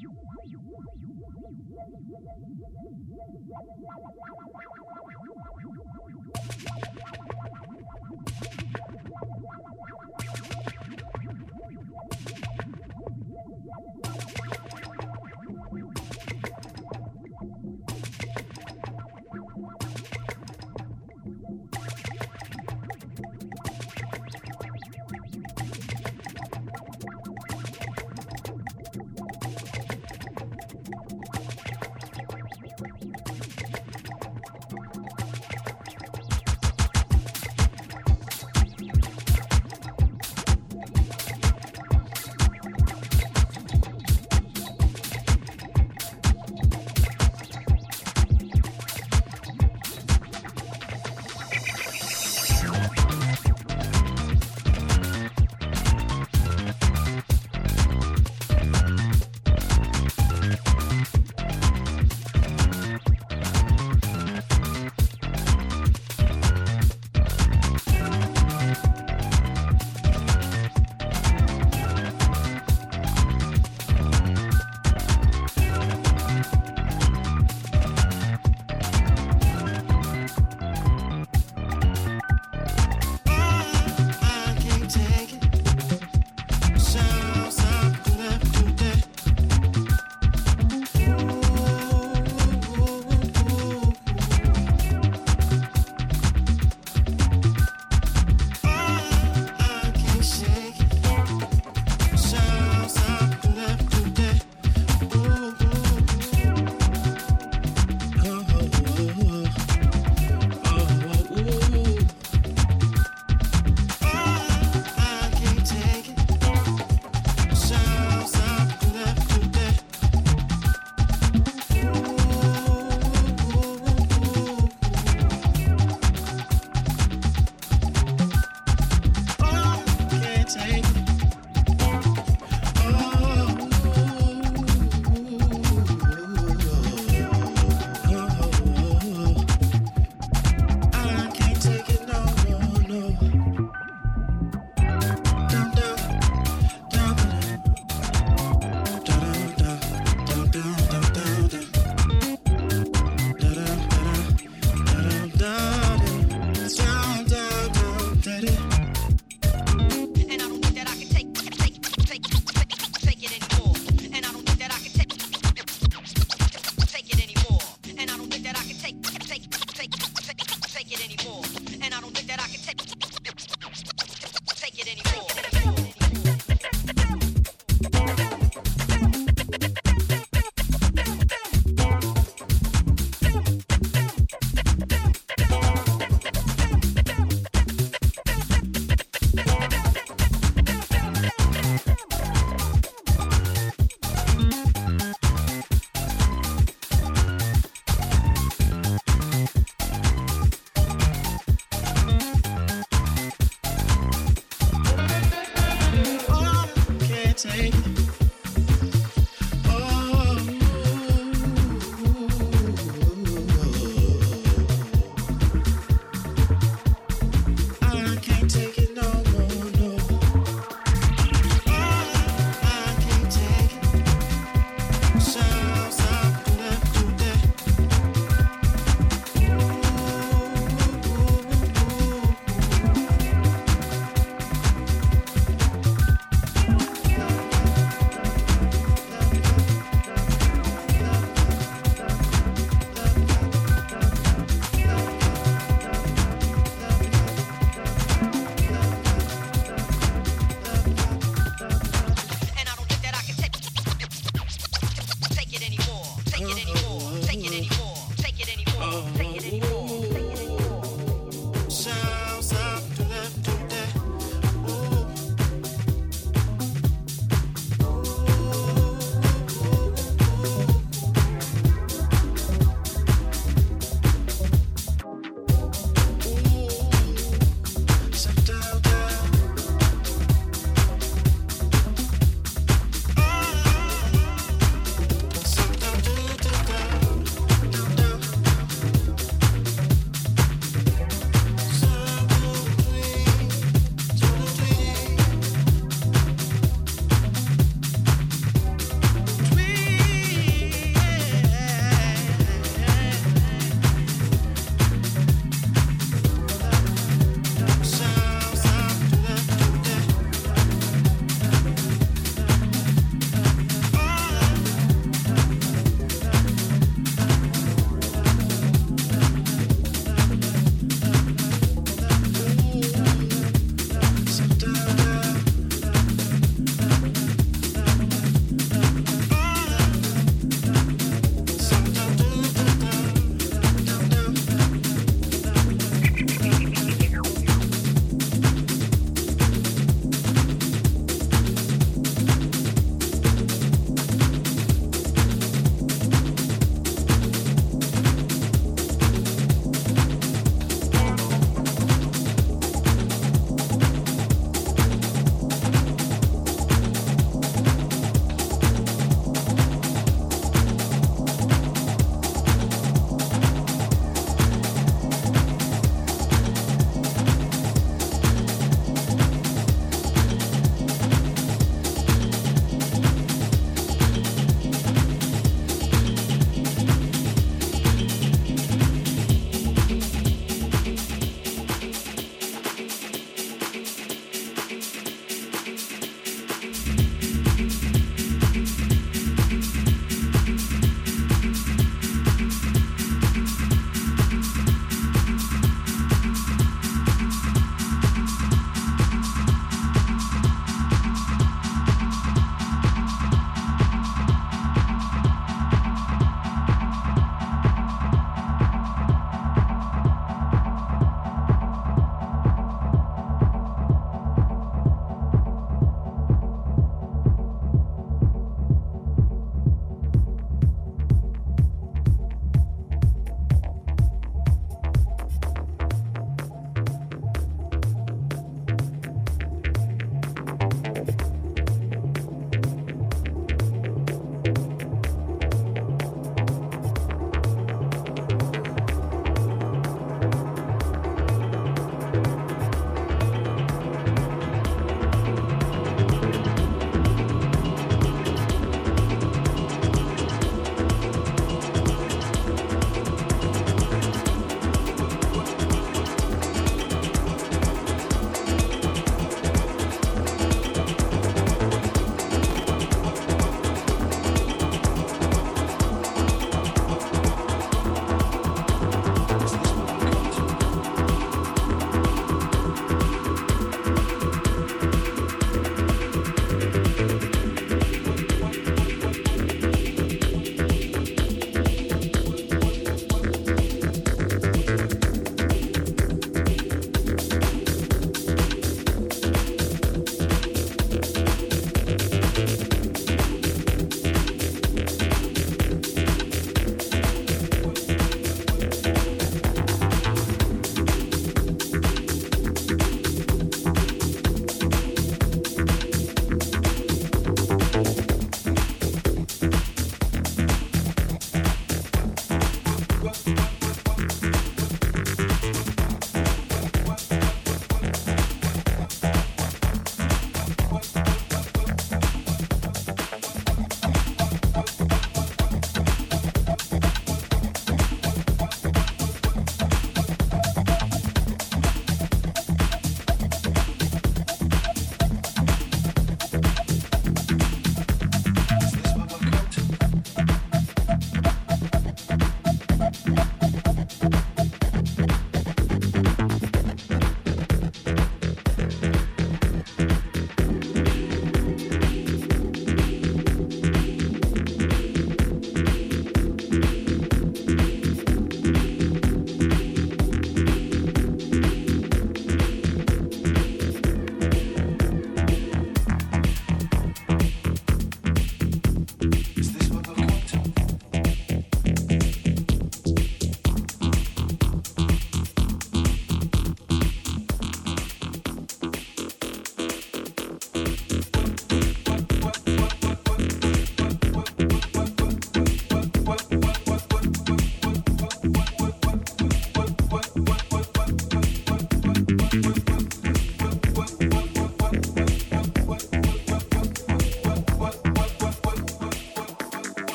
you.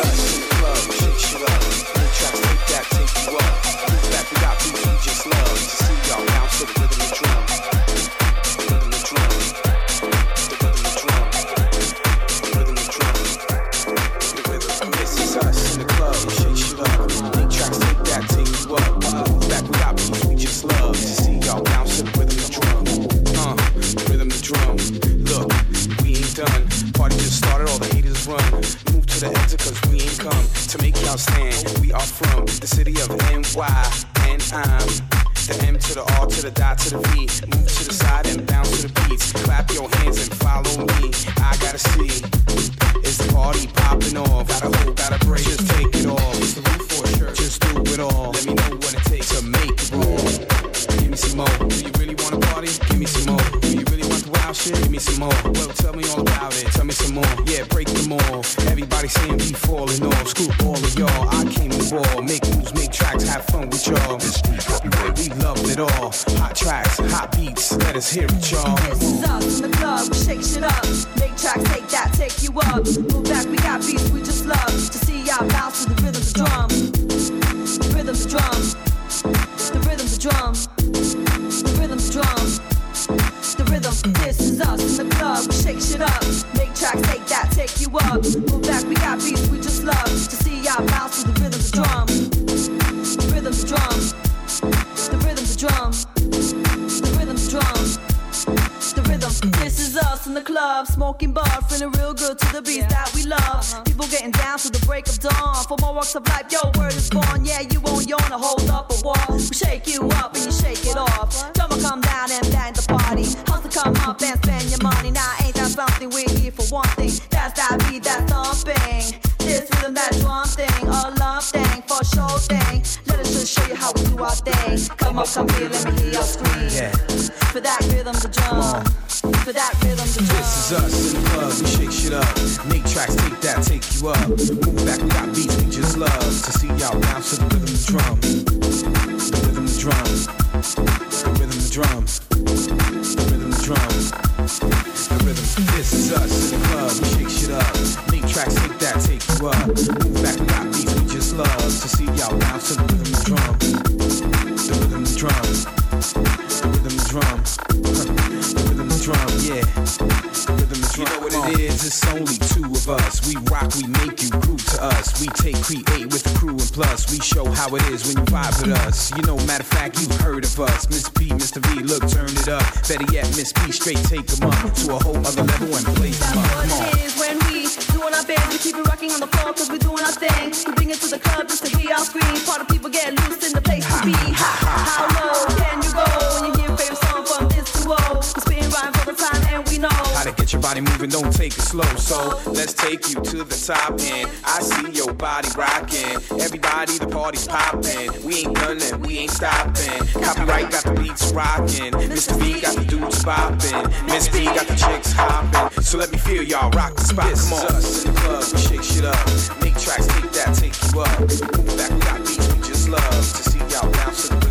us. Thing. Come up, here, let me hear your scream. Yeah. For that rhythm, the drum. For that rhythm, drum. This is us in the club, we shake shit up. Make tracks, take that, take you up. Move back, we got beats, we just love to see y'all bounce to the rhythm, the drum. The rhythm, the drum. The rhythm, the drum. The rhythm, the drum. The rhythm. This is us in the club, we shake shit up. Make tracks, take that, take you up. Move back, we got beats, we just love to see y'all bounce to the rhythm, We make you groove to us. We take, create with the crew, and plus we show how it is when you vibe with us. You know, matter of fact, you've heard of us. Miss P, Mr. V, look, turn it up. Better yet, Miss P, straight take them up to a whole other level and That's them up. Come on. when we doing our best. We keep it rocking on the floor cause we're doing our thing. We bring it to the club just to hear our scream. Part of people get loose your body moving, don't take it slow. So let's take you to the top end. I see your body rocking. Everybody, the party's popping. We ain't done and we ain't stopping. Copyright got the beats rocking. Mr. V got the dudes bopping. Miss B got the chicks hopping. So let me feel y'all rock the spot. Come on. us in the club, we shake shit up. Make tracks, take that, take you up. Move back, we got beats, we just love to see y'all bounce to the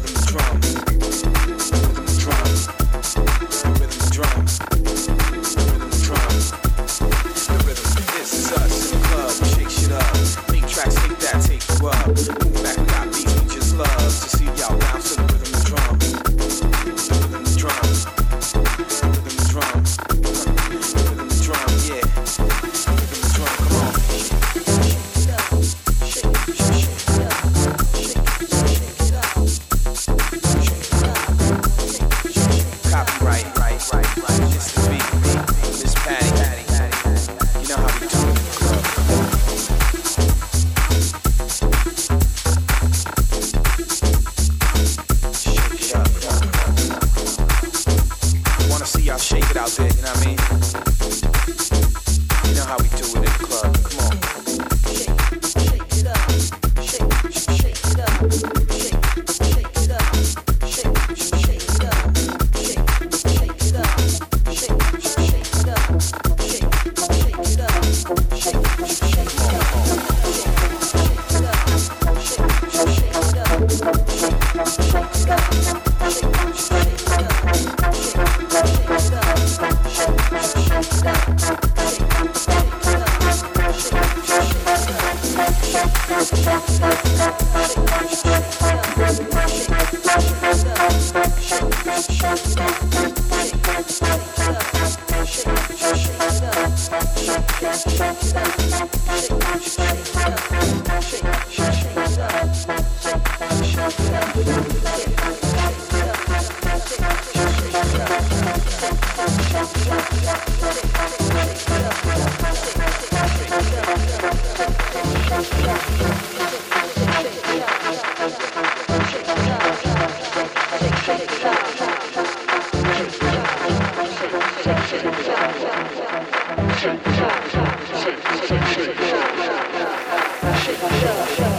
show.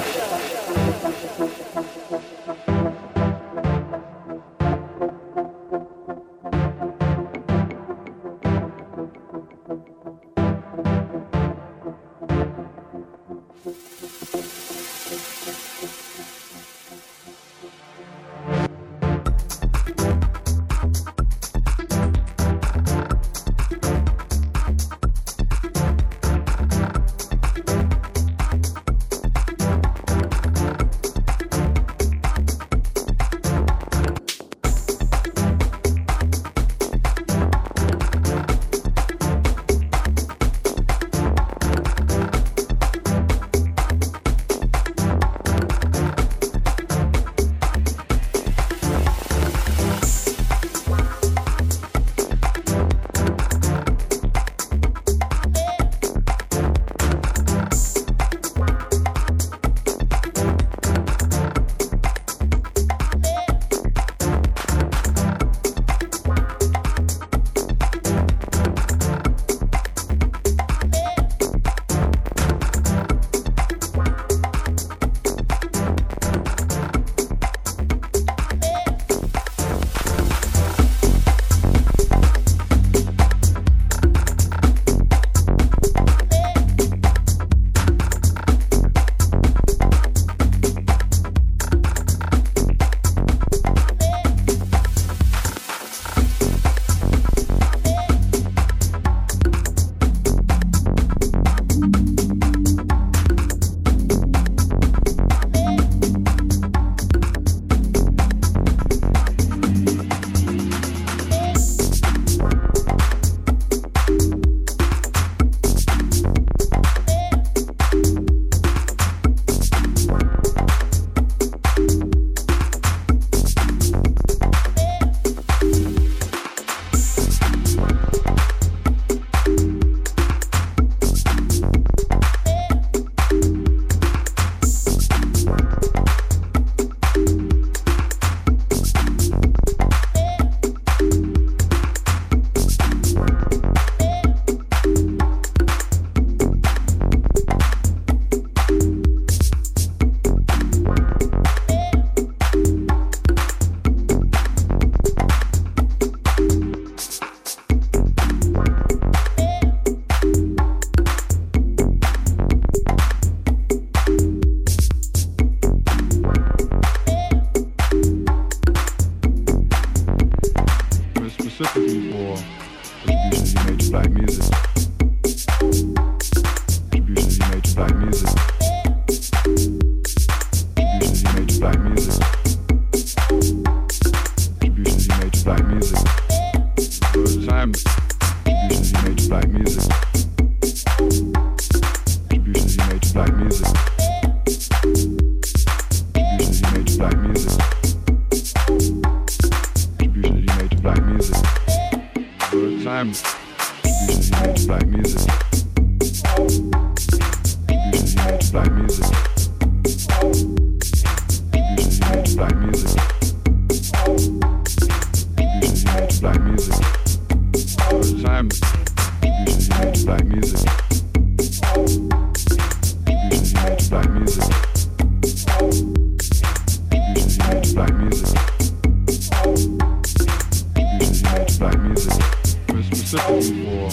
for the contribution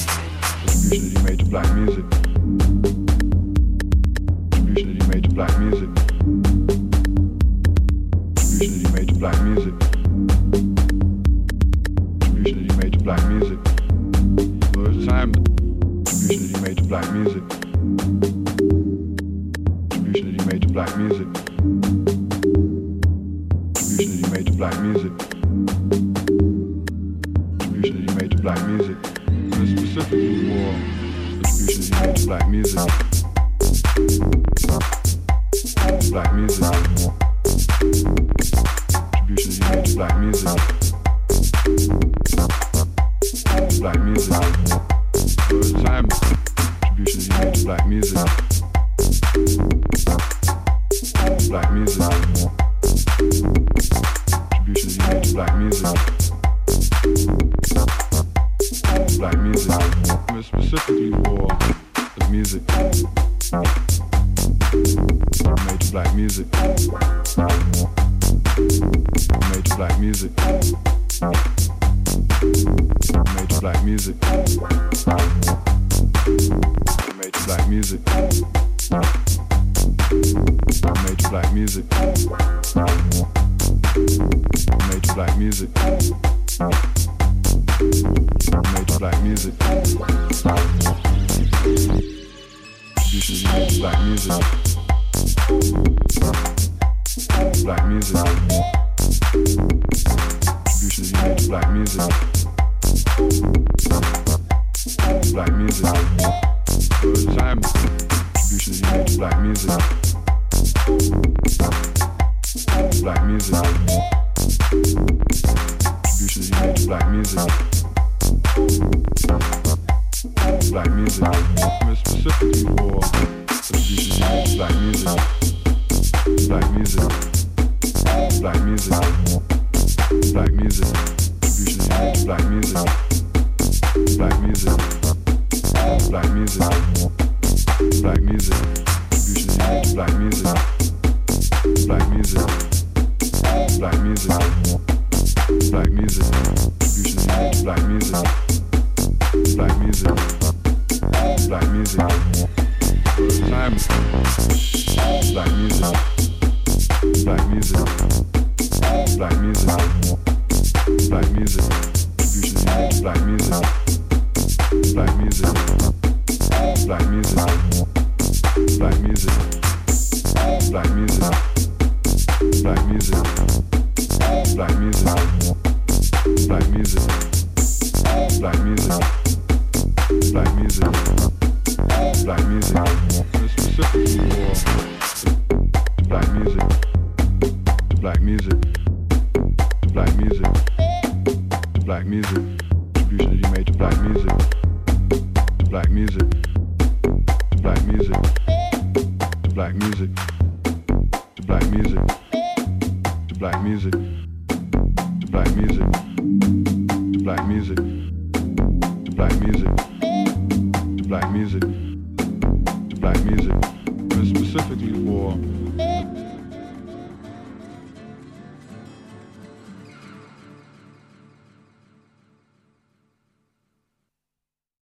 that you made to black music. black music. Contributions you made to black music. Black music. specifically for contributions you made to black music. Black music. Black music. Black music. Contributions you made to black music. Black music. Black music. Black music. Contributions you made to black music. Black music black music, black music, distribution, black music, black music, black music, time, black music, black music, black music, black music, distribution, black music, black music, black music, black music, black music, black music. Black music. Black music. Black music. Black music. Black music. Specifically for